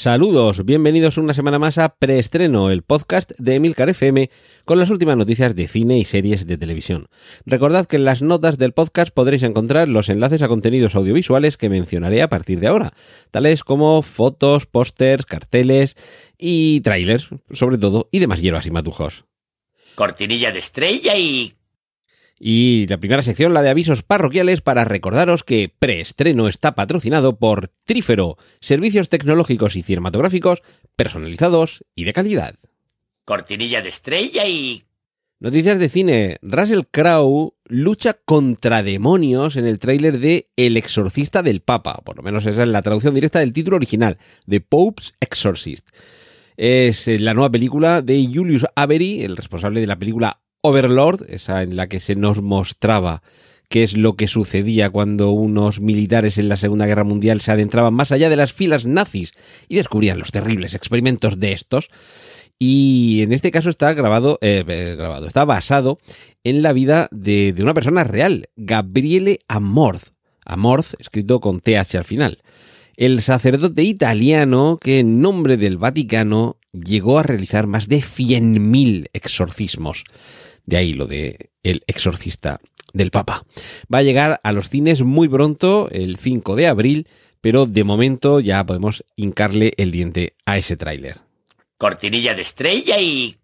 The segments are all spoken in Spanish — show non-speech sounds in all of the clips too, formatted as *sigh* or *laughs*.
Saludos, bienvenidos una semana más a Preestreno, el podcast de Emilcar FM con las últimas noticias de cine y series de televisión. Recordad que en las notas del podcast podréis encontrar los enlaces a contenidos audiovisuales que mencionaré a partir de ahora, tales como fotos, pósters, carteles y trailers, sobre todo, y demás hierbas y matujos. Cortinilla de estrella y... Y la primera sección, la de avisos parroquiales, para recordaros que Preestreno está patrocinado por Trífero, servicios tecnológicos y cinematográficos personalizados y de calidad. Cortinilla de estrella y... Noticias de cine. Russell Crowe lucha contra demonios en el tráiler de El exorcista del Papa. Por lo menos esa es la traducción directa del título original, The Pope's Exorcist. Es eh, la nueva película de Julius Avery, el responsable de la película Overlord, esa en la que se nos mostraba qué es lo que sucedía cuando unos militares en la Segunda Guerra Mundial se adentraban más allá de las filas nazis y descubrían los terribles experimentos de estos. Y en este caso está grabado, eh, eh, grabado, está basado en la vida de, de una persona real, Gabriele Amorth. Amorth, escrito con TH al final. El sacerdote italiano que en nombre del Vaticano llegó a realizar más de 100.000 exorcismos. De ahí lo de el exorcista del Papa. Va a llegar a los cines muy pronto, el 5 de abril, pero de momento ya podemos hincarle el diente a ese tráiler. Cortinilla de estrella y...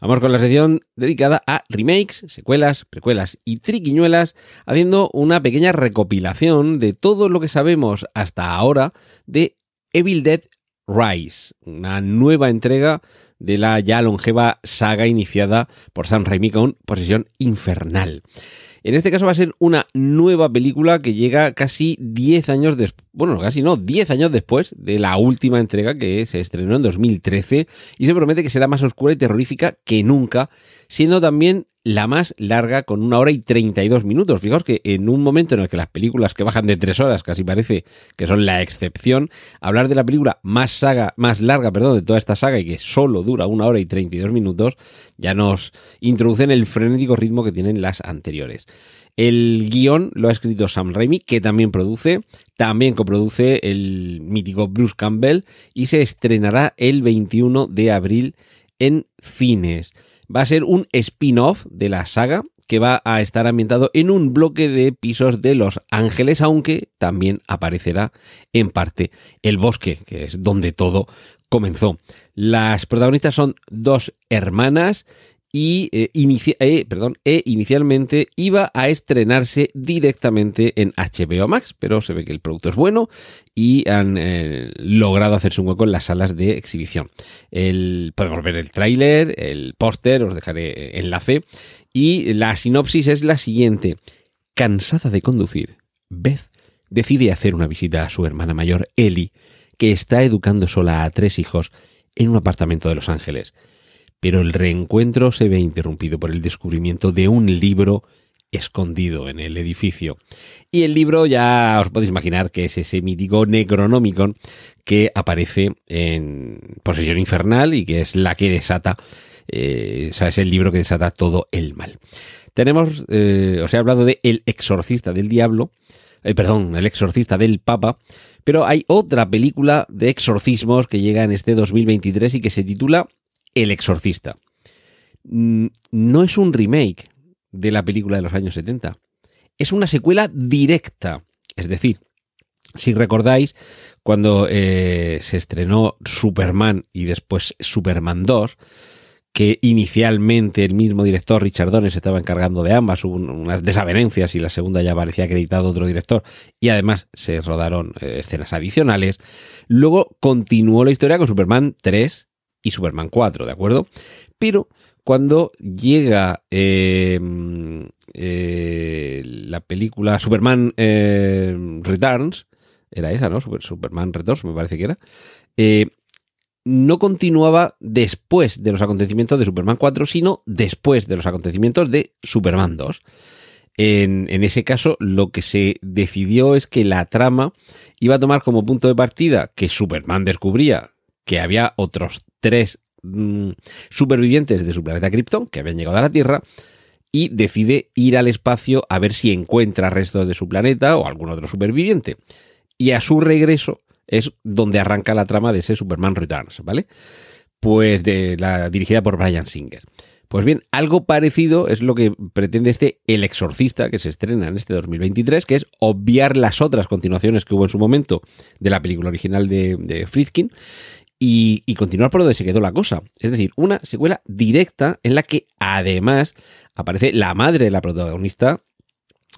Vamos con la sección dedicada a remakes, secuelas, precuelas y triquiñuelas, haciendo una pequeña recopilación de todo lo que sabemos hasta ahora de Evil Dead Rise, una nueva entrega de la ya longeva saga iniciada por Sam Raimi con Posesión Infernal. En este caso va a ser una nueva película que llega casi 10 años después, bueno, casi no, 10 años después de la última entrega que se estrenó en 2013 y se promete que será más oscura y terrorífica que nunca, siendo también la más larga con una hora y 32 minutos. Fijaos que en un momento en el que las películas que bajan de 3 horas casi parece que son la excepción, hablar de la película más saga, más larga, perdón, de toda esta saga y que solo dura una hora y 32 minutos, ya nos introduce en el frenético ritmo que tienen las anteriores. El guion lo ha escrito Sam Raimi, que también produce, también coproduce el mítico Bruce Campbell y se estrenará el 21 de abril en cines va a ser un spin-off de la saga que va a estar ambientado en un bloque de pisos de Los Ángeles, aunque también aparecerá en parte el bosque, que es donde todo comenzó. Las protagonistas son dos hermanas y eh, eh, perdón, e inicialmente iba a estrenarse directamente en HBO Max, pero se ve que el producto es bueno y han eh, logrado hacerse un hueco en las salas de exhibición. El, podemos ver el tráiler, el póster, os dejaré enlace y la sinopsis es la siguiente. Cansada de conducir, Beth decide hacer una visita a su hermana mayor, Ellie, que está educando sola a tres hijos en un apartamento de Los Ángeles pero el reencuentro se ve interrumpido por el descubrimiento de un libro escondido en el edificio. Y el libro ya os podéis imaginar que es ese mítico Necronomicon que aparece en Posesión Infernal y que es la que desata, eh, o sea, es el libro que desata todo el mal. Tenemos, eh, os he hablado de El exorcista del diablo, eh, perdón, El exorcista del papa, pero hay otra película de exorcismos que llega en este 2023 y que se titula el Exorcista. Mm, no es un remake de la película de los años 70. Es una secuela directa. Es decir, si recordáis, cuando eh, se estrenó Superman y después Superman 2, que inicialmente el mismo director Richard Donner se estaba encargando de ambas, hubo unas desavenencias y la segunda ya parecía acreditado otro director y además se rodaron eh, escenas adicionales. Luego continuó la historia con Superman 3 y Superman 4, ¿de acuerdo? Pero cuando llega eh, eh, la película Superman eh, Returns, era esa, ¿no? Superman Returns, me parece que era. no continuaba después de los acontecimientos de Superman 4, sino después de los acontecimientos de Superman 2. En, en ese caso, lo que se decidió es que la trama iba a tomar como punto de partida que Superman descubría que había otros tres mm, supervivientes de su planeta Krypton que habían llegado a la Tierra y decide ir al espacio a ver si encuentra restos de su planeta o algún otro superviviente. Y a su regreso es donde arranca la trama de ese Superman Returns, ¿vale? Pues de la dirigida por Brian Singer. Pues bien, algo parecido es lo que pretende este El Exorcista, que se estrena en este 2023, que es obviar las otras continuaciones que hubo en su momento de la película original de, de Friedkin y, continuar por donde se quedó la cosa. Es decir, una secuela directa en la que además aparece la madre de la protagonista,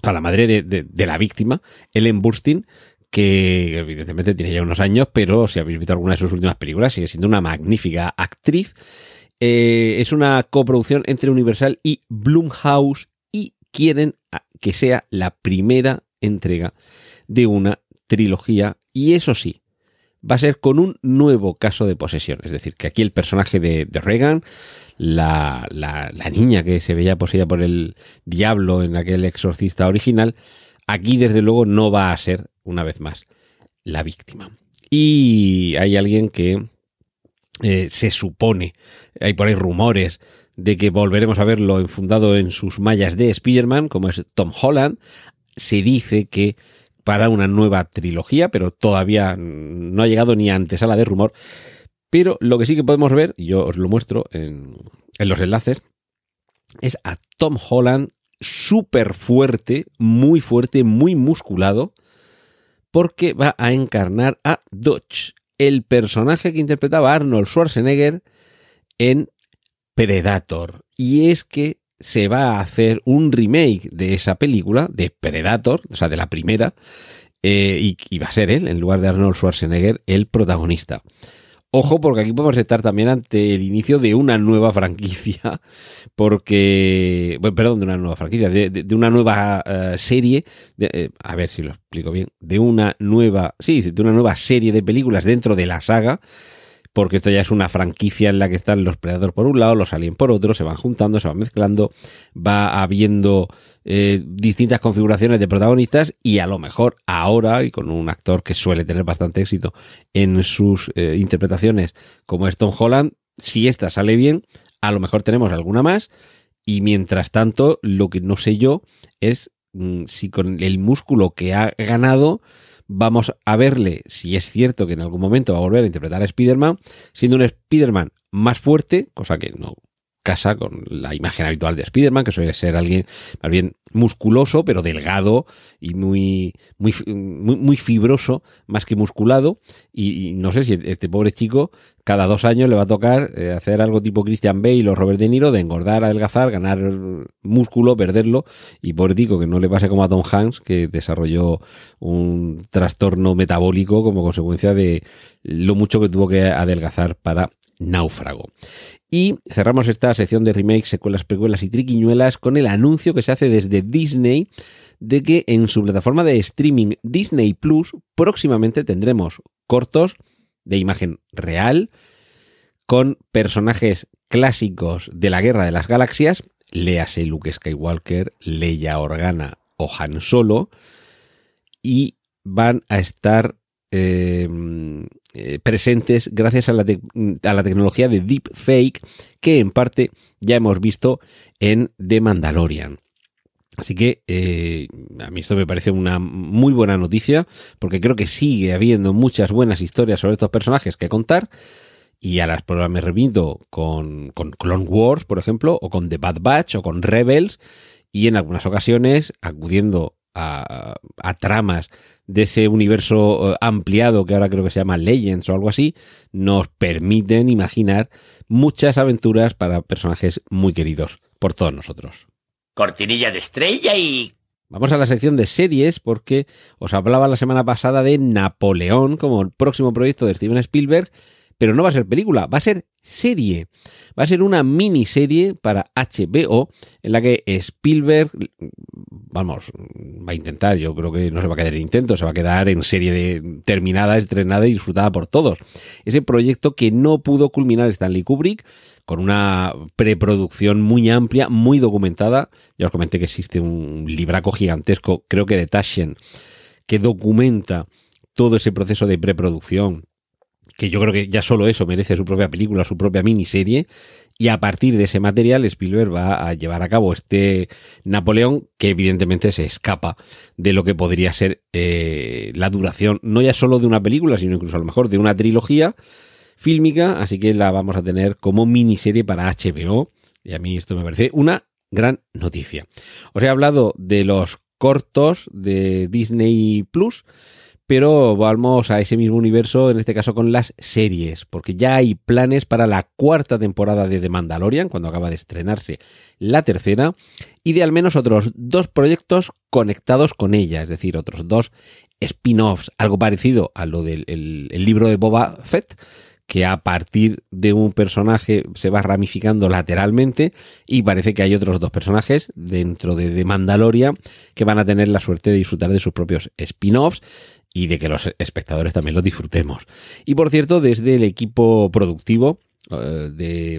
o la madre de la víctima, Ellen Burstyn, que evidentemente tiene ya unos años, pero si habéis visto alguna de sus últimas películas, sigue siendo una magnífica actriz. Eh, es una coproducción entre Universal y Blumhouse y quieren que sea la primera entrega de una trilogía. Y eso sí, va a ser con un nuevo caso de posesión. Es decir, que aquí el personaje de, de Reagan, la, la, la, niña que se veía poseída por el diablo en aquel exorcista original, aquí desde luego no va a ser, una vez más, la víctima. Y hay alguien que eh, se supone, hay por ahí rumores de que volveremos a verlo enfundado en sus mallas de Spider-Man, como es Tom Holland. Se dice que para una nueva trilogía, pero todavía no ha llegado ni a antesala de rumor. Pero lo que sí que podemos ver, y yo os lo muestro en, en los enlaces, es a Tom Holland súper fuerte, muy fuerte, muy musculado, porque va a encarnar a Dodge, el personaje que interpretaba Arnold Schwarzenegger en Predator. Y es que se va a hacer un remake de esa película, de Predator, o sea, de la primera, eh, y, va a ser él, en lugar de Arnold Schwarzenegger, el protagonista. Ojo, porque aquí podemos estar también ante el inicio de una nueva franquicia, *laughs* porque, bueno, perdón, de una nueva franquicia, de, de, una nueva uh, serie, de, eh, a ver si lo explico bien, de una nueva, sí, de una nueva serie de películas dentro de la saga, porque esto ya es una franquicia en la que están los Predator por un lado, los Alien por otro, se van juntando, se van mezclando, va habiendo eh, distintas configuraciones de protagonistas y a lo mejor ahora, y con un actor que suele tener bastante éxito en sus eh, interpretaciones como es Tom Holland, si esta sale bien, a lo mejor tenemos alguna más y mientras tanto lo que no sé yo es mmm, si con el músculo que ha ganado vamos a verle si es cierto que en algún momento va a volver a interpretar a Spider-Man, siendo un Spider-Man más fuerte, cosa que no casa con la imagen habitual de Spider-Man, que suele ser alguien más bien musculoso, pero delgado y muy, muy, muy, muy fibroso, más que musculado. Y, y, no sé si este pobre chico cada dos años le va a tocar eh, hacer algo tipo Christian Bale o Robert De Niro, de engordar, adelgazar, ganar músculo, perderlo. Y pobre tico, que no le pase como a Tom Hanks, que desarrolló un trastorno metabólico como consecuencia de lo mucho que tuvo que adelgazar para Náufrago. Y cerramos esta sección de remakes, secuelas, precuelas y triquiñuelas con el anuncio que se hace desde Disney de que en su plataforma de streaming Disney Plus próximamente tendremos cortos de imagen real con personajes clásicos de la Guerra de las Galaxias, léase Luke Skywalker, Leia Organa o Han Solo, y van a estar eh, eh, presentes gracias a la, a la, tecnología de deepfake que en parte ya hemos visto en The Mandalorian. Así que eh, a mí esto me parece una muy buena noticia porque creo que sigue habiendo muchas buenas historias sobre estos personajes que contar y a las pruebas me remito con, con Clone Wars, por ejemplo, o con The Bad Batch o con Rebels y en algunas ocasiones acudiendo a, a, tramas de ese universo eh, ampliado que ahora creo que se llama Legends o algo así, nos permiten imaginar muchas aventuras para personajes muy queridos por todos nosotros. Cortinilla de estrella y... Vamos a la sección de series porque os hablaba la semana pasada de Napoleón como el próximo proyecto de Steven Spielberg, pero no va a ser película, va a ser serie. Va a ser una miniserie para HBO en la que Spielberg vamos, va a intentar, yo creo que no se va a quedar en intento, se va a quedar en serie de terminada, estrenada y disfrutada por todos. Ese proyecto que no pudo culminar Stanley Kubrick con una preproducción muy amplia, muy documentada. Ya os comenté que existe un libraco gigantesco, creo que de Taschen, que documenta todo ese proceso de preproducción, que yo creo que ya solo eso merece su propia película, su propia miniserie, y a partir de ese material Spielberg va a llevar a cabo este Napoleón que evidentemente se escapa de lo que podría ser eh, la duración, no ya solo de una película, sino incluso a lo mejor de una trilogía fílmica, así que la vamos a tener como miniserie para HBO, y a mí esto me parece una gran noticia. Os he hablado de los cortos de Disney Plus, pero vamos a ese mismo universo, en este caso con las series, porque ya hay planes para la cuarta temporada de The Mandalorian, cuando acaba de estrenarse la tercera, y de al menos otros dos proyectos conectados con ella, es decir, otros dos spin-offs, algo parecido a lo del el libro de Boba Fett, que a partir de un personaje se va ramificando lateralmente y parece que hay otros dos personajes dentro de The Mandalorian que van a tener la suerte de disfrutar de sus propios spin-offs y de que los espectadores también lo disfrutemos. Y por cierto, desde el equipo productivo eh, de,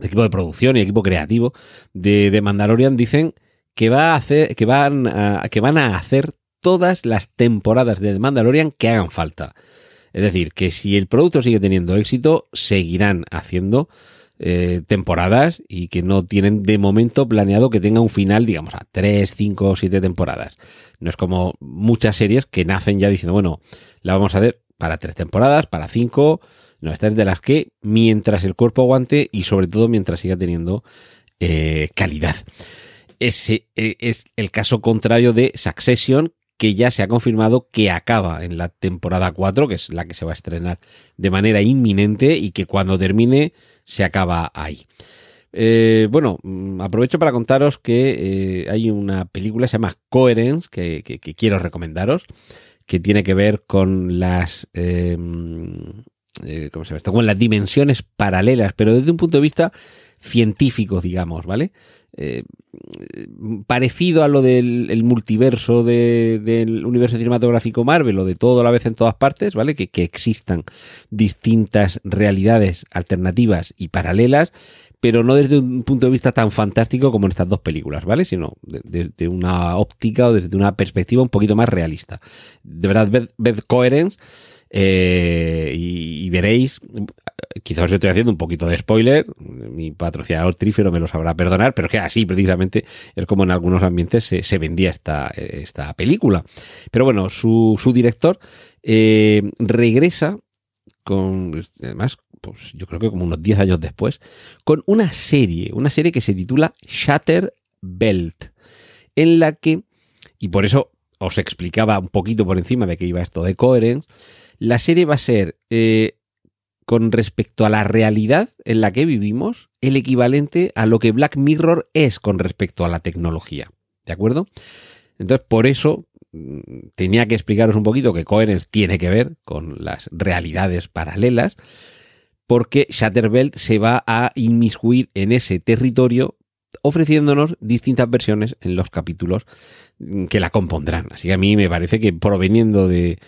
equipo de producción y equipo creativo de, de, Mandalorian dicen que va a hacer que van a, que van a hacer todas las temporadas de The Mandalorian que hagan falta. Es decir, que si el producto sigue teniendo éxito, seguirán haciendo eh, temporadas y que no tienen de momento planeado que tenga un final, digamos, a 3, 5 o 7 temporadas. No es como muchas series que nacen ya diciendo, bueno, la vamos a hacer para 3 temporadas, para 5. No, esta es de las que mientras el cuerpo aguante y sobre todo mientras siga teniendo eh, calidad. Ese eh, es el caso contrario de Succession, que ya se ha confirmado que acaba en la temporada 4, que es la que se va a estrenar de manera inminente y que cuando termine se acaba ahí. Eh, bueno, mm, aprovecho para contaros que eh, hay una película, se llama Coherence, que, quiero recomendaros, que tiene que ver con las... Em, eh, ¿cómo se llama Con las dimensiones paralelas, pero desde un punto de vista científico, digamos, ¿vale? parecido a lo del multiverso del universo cinematográfico Marvel o de todo a la vez en todas partes, ¿vale? Que, que existan distintas realidades alternativas y paralelas pero no desde un punto de vista tan fantástico como en estas dos películas, ¿vale? Sino desde una óptica o desde una perspectiva un poquito más realista. De verdad, ved, Coherence eh, y, veréis, quizás os estoy haciendo un poquito de spoiler, mi patrocinador Trífero me lo sabrá perdonar, pero que así precisamente es como en algunos ambientes se, vendía esta, esta, película. Pero bueno, su, director eh, regresa con, además, pues yo creo que como unos 10 años después, con una serie, una serie que se titula Shatter Belt, en la que, y por eso os explicaba un poquito por encima de que iba esto de Coherence, la serie va a ser, eh, con respecto a la realidad en la que vivimos, el equivalente a lo que Black Mirror es con respecto a la tecnología. ¿De acuerdo? Entonces, por eso mm, tenía que explicaros un poquito que Coherence tiene que ver con las realidades paralelas, porque Shatterbelt se va a inmiscuir en ese territorio ofreciéndonos distintas versiones en los capítulos que la compondrán. Así que a mí me parece que proveniendo de,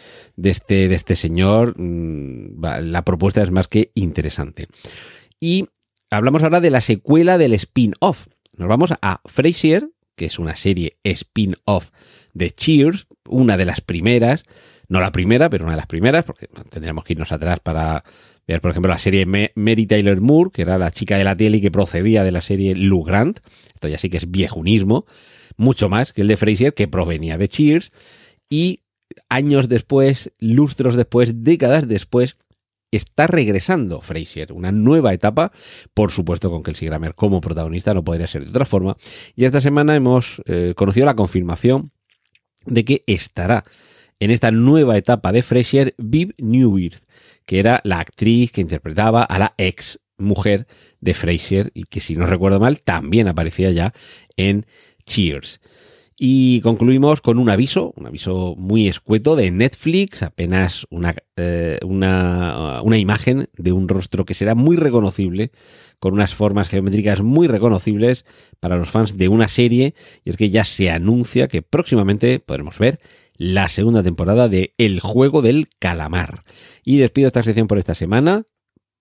este, de este señor, mm, la propuesta es más que interesante. Y hablamos ahora de la secuela del spin-off. Nos vamos a Frasier, que es una serie spin-off de Cheers, una de las primeras, no la primera, pero una de las primeras, porque tendríamos que irnos atrás para ver, por ejemplo, la serie Mary Taylor Moore, que era la chica de la tele y que procedía de la serie Lou Grant. Esto ya sí que es viejunismo, mucho más que el de Frasier, que provenía de Cheers. Y años después, lustros después, décadas después, está regresando Frasier, una nueva etapa, por supuesto con Kelsey Grammer como protagonista, no podría ser de otra forma. Y esta semana hemos eh, conocido la confirmación de que estará en esta nueva etapa de Frasier Viv Newirth, que era la actriz que interpretaba a la ex mujer de Frasier y que si no recuerdo mal también aparecía ya en Cheers. Y concluimos con un aviso, un aviso muy escueto de Netflix, apenas una, eh, una, una, imagen de un rostro que será muy reconocible, con unas formas geométricas muy reconocibles para los fans de una serie, y es que ya se anuncia que próximamente podremos ver la segunda temporada de El juego del calamar. Y despido esta sección por esta semana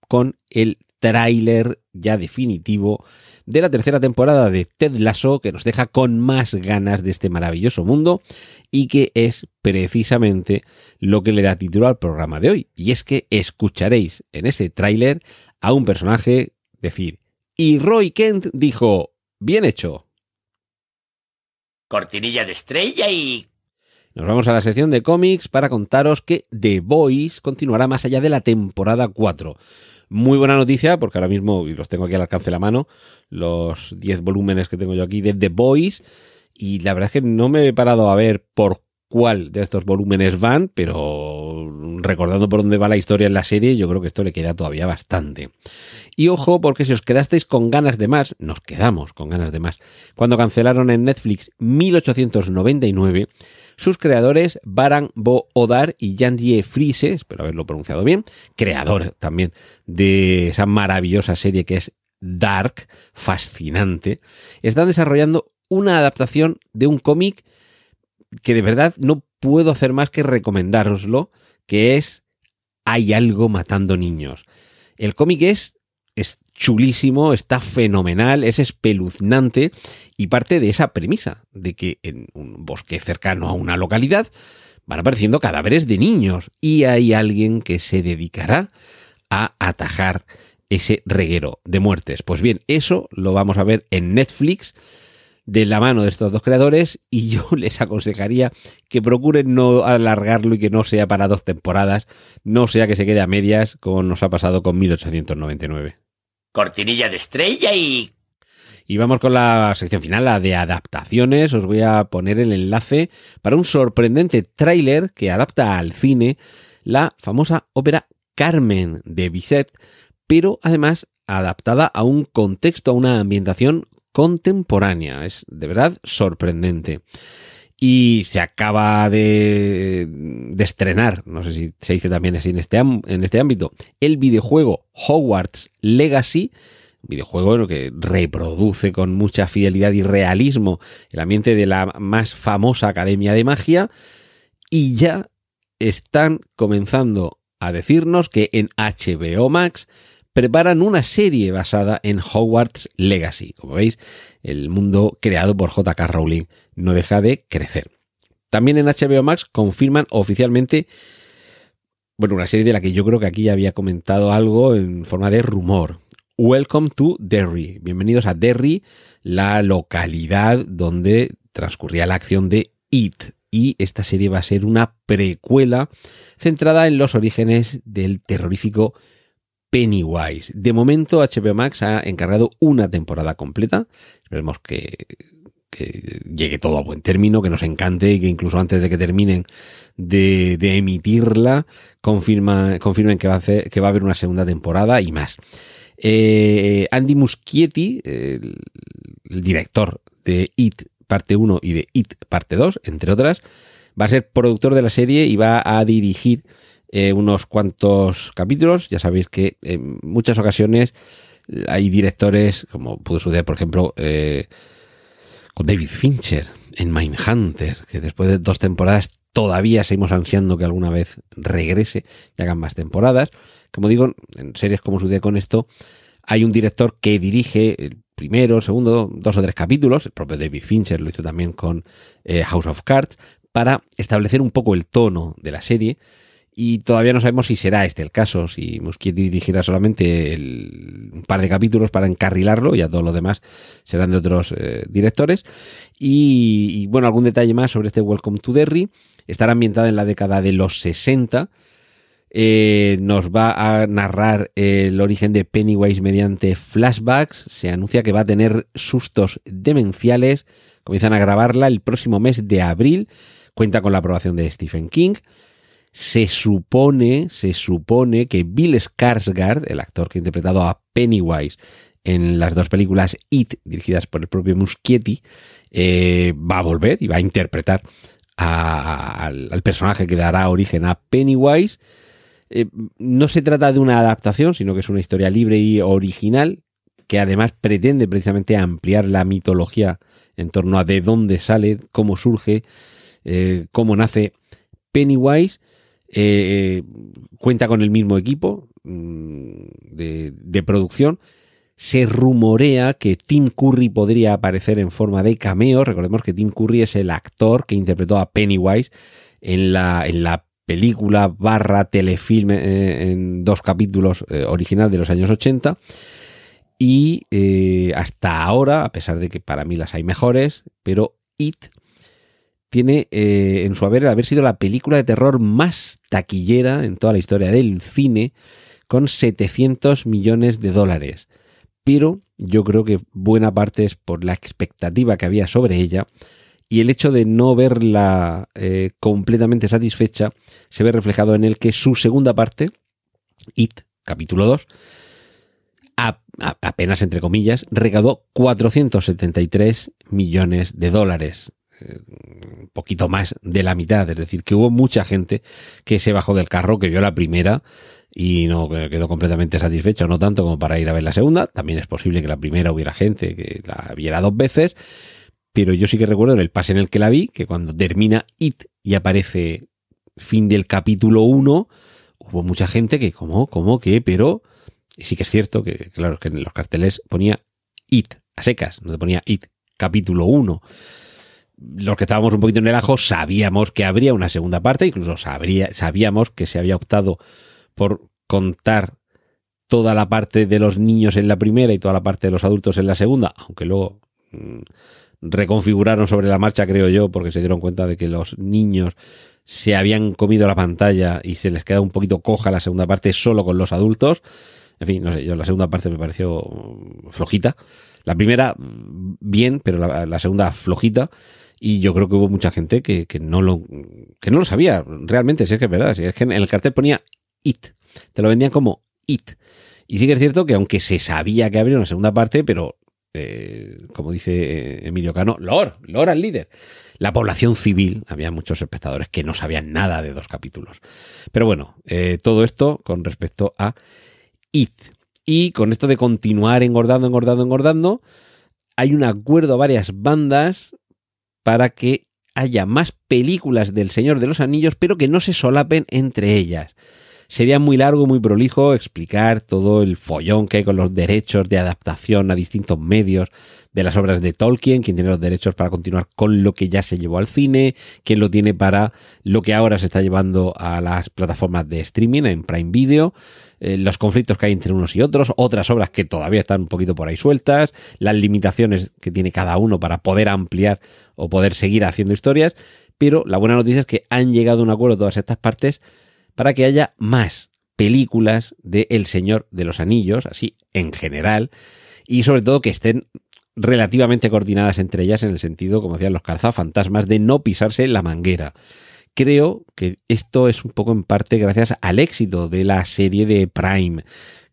con el tráiler ya definitivo de la tercera temporada de Ted Lasso que nos deja con más ganas de este maravilloso mundo y que es precisamente lo que le da título al programa de hoy. Y es que escucharéis en ese tráiler a un personaje decir, y Roy Kent dijo, bien hecho. Cortinilla de estrella y... Nos vamos a la sección de cómics para contaros que The Boys continuará más allá de la temporada 4. Muy buena noticia, porque ahora mismo, y los tengo aquí al alcance de la mano, los 10 volúmenes que tengo yo aquí de The Boys, y la verdad es que no me he parado a ver por cuál de estos volúmenes van, pero recordando por dónde va la historia en la serie, yo creo que esto le queda todavía bastante. Y ojo, porque si os quedasteis con ganas de más, nos quedamos con ganas de más. Cuando cancelaron en Netflix 1899, sus creadores Baran Bo Odar y Jandier Friese, espero haberlo pronunciado bien, creador también de esa maravillosa serie que es Dark, fascinante, están desarrollando una adaptación de un cómic que de verdad no puedo hacer más que recomendároslo, que es Hay algo matando niños. El cómic es, es chulísimo, está fenomenal, es espeluznante y parte de esa premisa de que en un bosque cercano a una localidad van apareciendo cadáveres de niños y hay alguien que se dedicará a atajar ese reguero de muertes. Pues bien, eso lo vamos a ver en Netflix de la mano de estos dos creadores y yo *laughs* les aconsejaría que procuren no alargarlo y que no sea para dos temporadas, no sea que se quede a medias como nos ha pasado con 1899 cortinilla de estrella y... Y vamos con la sección final, la de adaptaciones. Os voy a poner el enlace para un sorprendente tráiler que adapta al cine la famosa ópera Carmen de Bizet, pero además adaptada a un contexto, a una ambientación contemporánea. Es de verdad sorprendente. Y se acaba de, de, estrenar, no sé si se dice también así en este, en este ámbito, el videojuego Hogwarts Legacy, videojuego que reproduce con mucha fidelidad y realismo el ambiente de la más famosa Academia de Magia, y ya están comenzando a decirnos que en HBO Max preparan una serie basada en Hogwarts Legacy. Como veis, el mundo creado por JK Rowling no deja de crecer. También en HBO Max confirman oficialmente, bueno, una serie de la que yo creo que aquí ya había comentado algo en forma de rumor. Welcome to Derry. Bienvenidos a Derry, la localidad donde transcurría la acción de It. Y esta serie va a ser una precuela centrada en los orígenes del terrorífico Pennywise. De momento HBO Max ha encargado una temporada completa. Esperemos que, llegue todo a buen término, que nos encante y que incluso antes de que terminen de, emitirla confirma, confirmen que va, a haber una segunda temporada y más. Eh, Andy Muschietti, el, el director de It parte 1 y de It parte 2, entre otras, va a ser productor de la serie y va a dirigir eh, unos cuantos capítulos. Ya sabéis que en muchas ocasiones hay directores, como pudo suceder, por ejemplo, eh, con David Fincher en Mindhunter, que después de dos temporadas todavía seguimos ansiando que alguna vez regrese y hagan más temporadas. Como digo, en series como sucede con esto, hay un director que dirige el primero, segundo, dos o tres capítulos, el propio David Fincher lo hizo también con eh, House of Cards, para establecer un poco el tono de la serie y todavía no sabemos si será este el caso, si Muschietti dirigirá solamente un par de capítulos para encarrilarlo, y a todo lo demás serán de otros eh, directores. Y, bueno, algún detalle más sobre este Welcome to Derry. Estará ambientada en la década de los 60. Eh, nos va a narrar el origen de Pennywise mediante flashbacks. Se anuncia que va a tener sustos demenciales. Comienzan a grabarla el próximo mes de abril. Cuenta con la aprobación de Stephen King se supone, se supone que Bill Skarsgård, el actor que ha interpretado a Pennywise en las dos películas It, dirigidas por el propio Muschietti, eh, va a volver y va a interpretar al, al, personaje que dará origen a Pennywise. Eh, no se trata de una adaptación, sino que es una historia libre y original, que además pretende precisamente ampliar la mitología en torno a de dónde sale, cómo surge, eh, cómo nace Pennywise. Eh, cuenta con el mismo equipo mm, de, producción. Se rumorea que Tim Curry podría aparecer en forma de cameo. Recordemos que Tim Curry es el actor que interpretó a Pennywise en la, en la película barra telefilm eh, en dos capítulos eh, original de los años 80. Y hasta ahora, a pesar de que para mí las hay mejores, pero It tiene eh, en su haber el haber sido la película de terror más taquillera en toda la historia del cine, con 700 millones de dólares. Pero yo creo que buena parte es por la expectativa que había sobre ella y el hecho de no verla eh, completamente satisfecha se ve reflejado en el que su segunda parte, It, capítulo 2, a, a, apenas entre comillas, recaudó 473 millones de dólares un poquito más de la mitad, es decir, que hubo mucha gente que se bajó del carro, que vio la primera y no quedó completamente satisfecha, no tanto como para ir a ver la segunda, también es posible que la primera hubiera gente que la viera dos veces, pero yo sí que recuerdo en el pase en el que la vi, que cuando termina It y aparece fin del capítulo 1, hubo mucha gente que, ¿cómo? ¿Cómo? ¿Qué? Pero sí que es cierto que, claro, que en los carteles ponía It, a secas, no te ponía It, capítulo 1 los que estábamos un poquito en el ajo sabíamos que habría una segunda parte, incluso sabría, sabíamos que se había optado por contar toda la parte de los niños en la primera y toda la parte de los adultos en la segunda, aunque luego mmm, reconfiguraron sobre la marcha, creo yo, porque se dieron cuenta de que los niños se habían comido la pantalla y se les queda un poquito coja la segunda parte solo con los adultos. En fin, no sé, yo la segunda parte me pareció flojita. La primera, bien, pero la segunda flojita. Y yo creo que hubo mucha gente que, que, no, lo, que no lo sabía realmente, si es que es verdad. Si es que en el cartel ponía IT, te lo vendían como IT. Y sí que es cierto que aunque se sabía que habría una segunda parte, pero eh, como dice Emilio Cano, Lord, Lord al líder. La población civil, había muchos espectadores que no sabían nada de dos capítulos. Pero bueno, eh, todo esto con respecto a IT. Y con esto de continuar engordando, engordando, engordando, hay un acuerdo a varias bandas para que haya más películas del Señor de los Anillos, pero que no se solapen entre ellas. Sería muy largo, muy prolijo explicar todo el follón que hay con los derechos de adaptación a distintos medios de las obras de Tolkien, quién tiene los derechos para continuar con lo que ya se llevó al cine, quién lo tiene para lo que ahora se está llevando a las plataformas de streaming en Prime Video, eh, los conflictos que hay entre unos y otros, otras obras que todavía están un poquito por ahí sueltas, las limitaciones que tiene cada uno para poder ampliar o poder seguir haciendo historias, pero la buena noticia es que han llegado a un acuerdo todas estas partes para que haya más películas de El Señor de los Anillos, así en general, y sobre todo que estén relativamente coordinadas entre ellas en el sentido, como decían los cazafantasmas, de no pisarse la manguera. Creo que esto es un poco en parte gracias al éxito de la serie de Prime,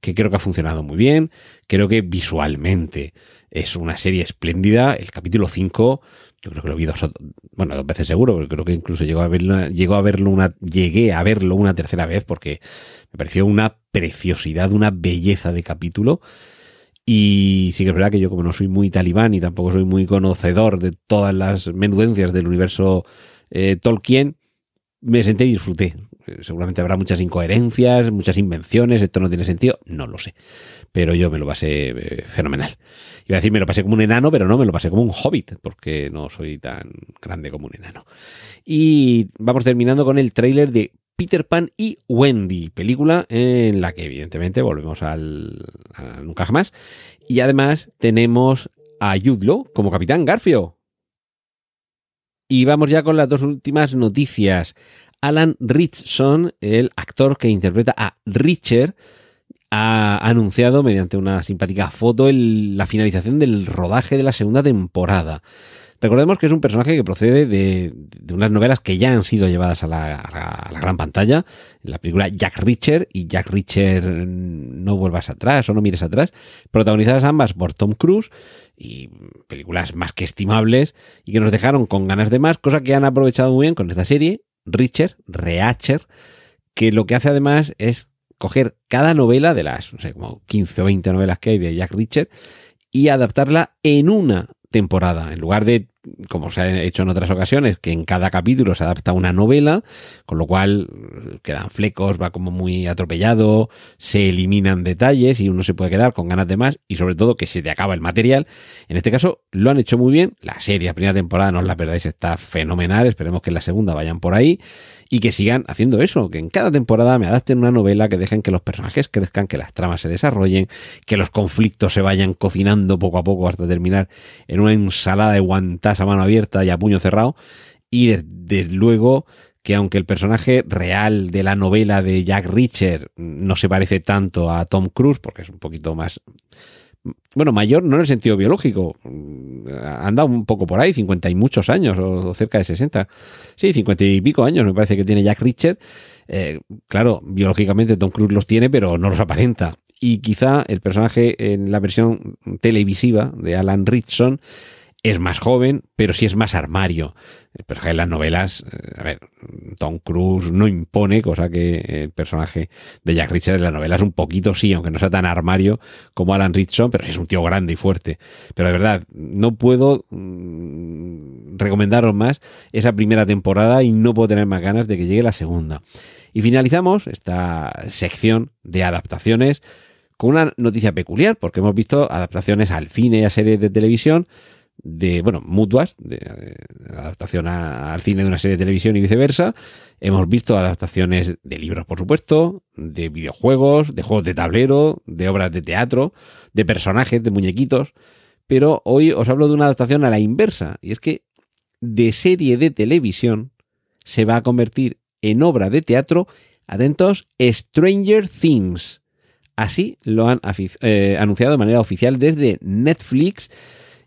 que creo que ha funcionado muy bien, creo que visualmente es una serie espléndida, el capítulo 5 yo creo que lo vi dos, bueno, dos veces seguro, pero creo que incluso llegó a verlo, llegó a verlo llegué a verlo una tercera vez porque me pareció una preciosidad, una belleza de capítulo. Y sí que es verdad que yo como no soy muy talibán y tampoco soy muy conocedor de todas las menudencias del universo eh, Tolkien, me senté y disfruté. Seguramente habrá muchas incoherencias, muchas invenciones, esto no tiene sentido, no lo sé. Pero yo me lo pasé eh, fenomenal. Iba a decir, me lo pasé como un enano, pero no, me lo pasé como un hobbit, porque no soy tan grande como un enano. Y vamos terminando con el tráiler de Peter Pan y Wendy, película en la que evidentemente volvemos al, nunca jamás. Y además tenemos a Yudlo como Capitán Garfio. Y vamos ya con las dos últimas noticias. Alan Richson, el actor que interpreta a Richard, ha anunciado mediante una simpática foto la finalización del rodaje de la segunda temporada. Recordemos que es un personaje que procede de, de unas novelas que ya han sido llevadas a la, gran pantalla, la película Jack Reacher y Jack Reacher mm, No vuelvas atrás o no mires atrás, protagonizadas ambas por Tom Cruise y películas más que estimables y que nos dejaron con ganas de más, cosa que han aprovechado muy bien con esta serie, Reacher, Reacher, que lo que hace además es coger cada novela de las, no sé, como 15 o 20 novelas que hay de Jack Reacher y adaptarla en una temporada. En lugar de, como se ha hecho en otras ocasiones, que en cada capítulo se adapta una novela, con lo cual eh, quedan flecos, va como muy atropellado, se eliminan detalles y uno se puede quedar con ganas de más y sobre todo que se te acaba el material. En este caso lo han hecho muy bien. La serie, la primera temporada, no os la perdáis, está fenomenal. Esperemos que en la segunda vayan por ahí y que sigan haciendo eso, que en cada temporada me adapten una novela, que dejen que los personajes crezcan, que las tramas se desarrollen, que los conflictos se vayan cocinando poco a poco hasta terminar en una ensalada de guantas a mano abierta y a puño cerrado. Y desde luego que aunque el personaje real de la novela de Jack Reacher no se parece tanto a Tom Cruise, porque es un poquito más bueno, mayor no en el sentido biológico, anda un poco por ahí, 50 y muchos años, o cerca de 60. Sí, 50 y pico años me parece que tiene Jack Richard. Eh, claro, biológicamente Tom Cruise los tiene, pero no los aparenta. Y quizá el personaje en la versión televisiva de Alan Richson es más joven, pero sí es más armario. El personaje en las novelas, eh, a ver, Tom Cruise no impone, cosa que el personaje de Jack Richard en las novelas un poquito sí, aunque no sea tan armario como Alan Richson, pero es un tío grande y fuerte. Pero de verdad, no puedo mm, recomendaros más esa primera temporada y no puedo tener más ganas de que llegue la segunda. Y finalizamos esta sección de adaptaciones con una noticia peculiar, porque hemos visto adaptaciones al cine y a series de televisión de, bueno, mutuas, de, adaptación al cine de una serie de televisión y viceversa. Hemos visto adaptaciones de libros, por supuesto, de videojuegos, de juegos de tablero, de obras de teatro, de personajes, de muñequitos. Pero hoy os hablo de una adaptación a la inversa, y es que de serie de televisión se va a convertir en obra de teatro, atentos, Stranger Things. Así lo han eh, anunciado de manera oficial desde Netflix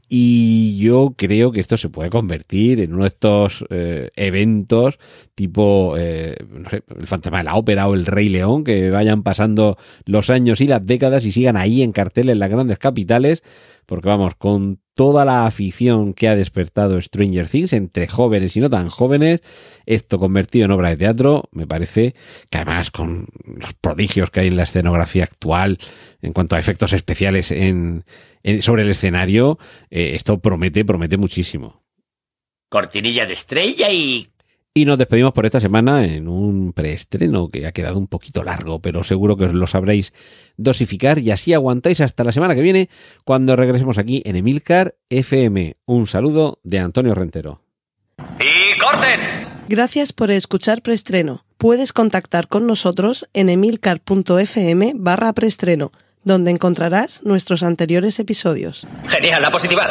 y yo creo que esto se puede convertir en uno de estos eh, eventos tipo, eh, no sé, el fantasma de la ópera o el Rey León, que vayan pasando los años y las décadas y sigan ahí en cartel en las grandes capitales, porque vamos, con toda la afición que ha despertado Stranger Things entre jóvenes y no tan jóvenes, esto convertido en obra de teatro, me parece que además con los prodigios que hay en la escenografía actual en cuanto a efectos especiales sobre el escenario, eh, esto promete, promete muchísimo. Cortinilla de estrella y y nos despedimos por esta semana en un preestreno que ha quedado un poquito largo, pero seguro que os lo sabréis dosificar y así aguantáis hasta la semana que viene cuando regresemos aquí en Emilcar FM. Un saludo de Antonio Rentero. ¡Y corten! Gracias por escuchar preestreno. Puedes contactar con nosotros en emilcar.fm barra preestreno, donde encontrarás nuestros anteriores episodios. Genial, la positiva.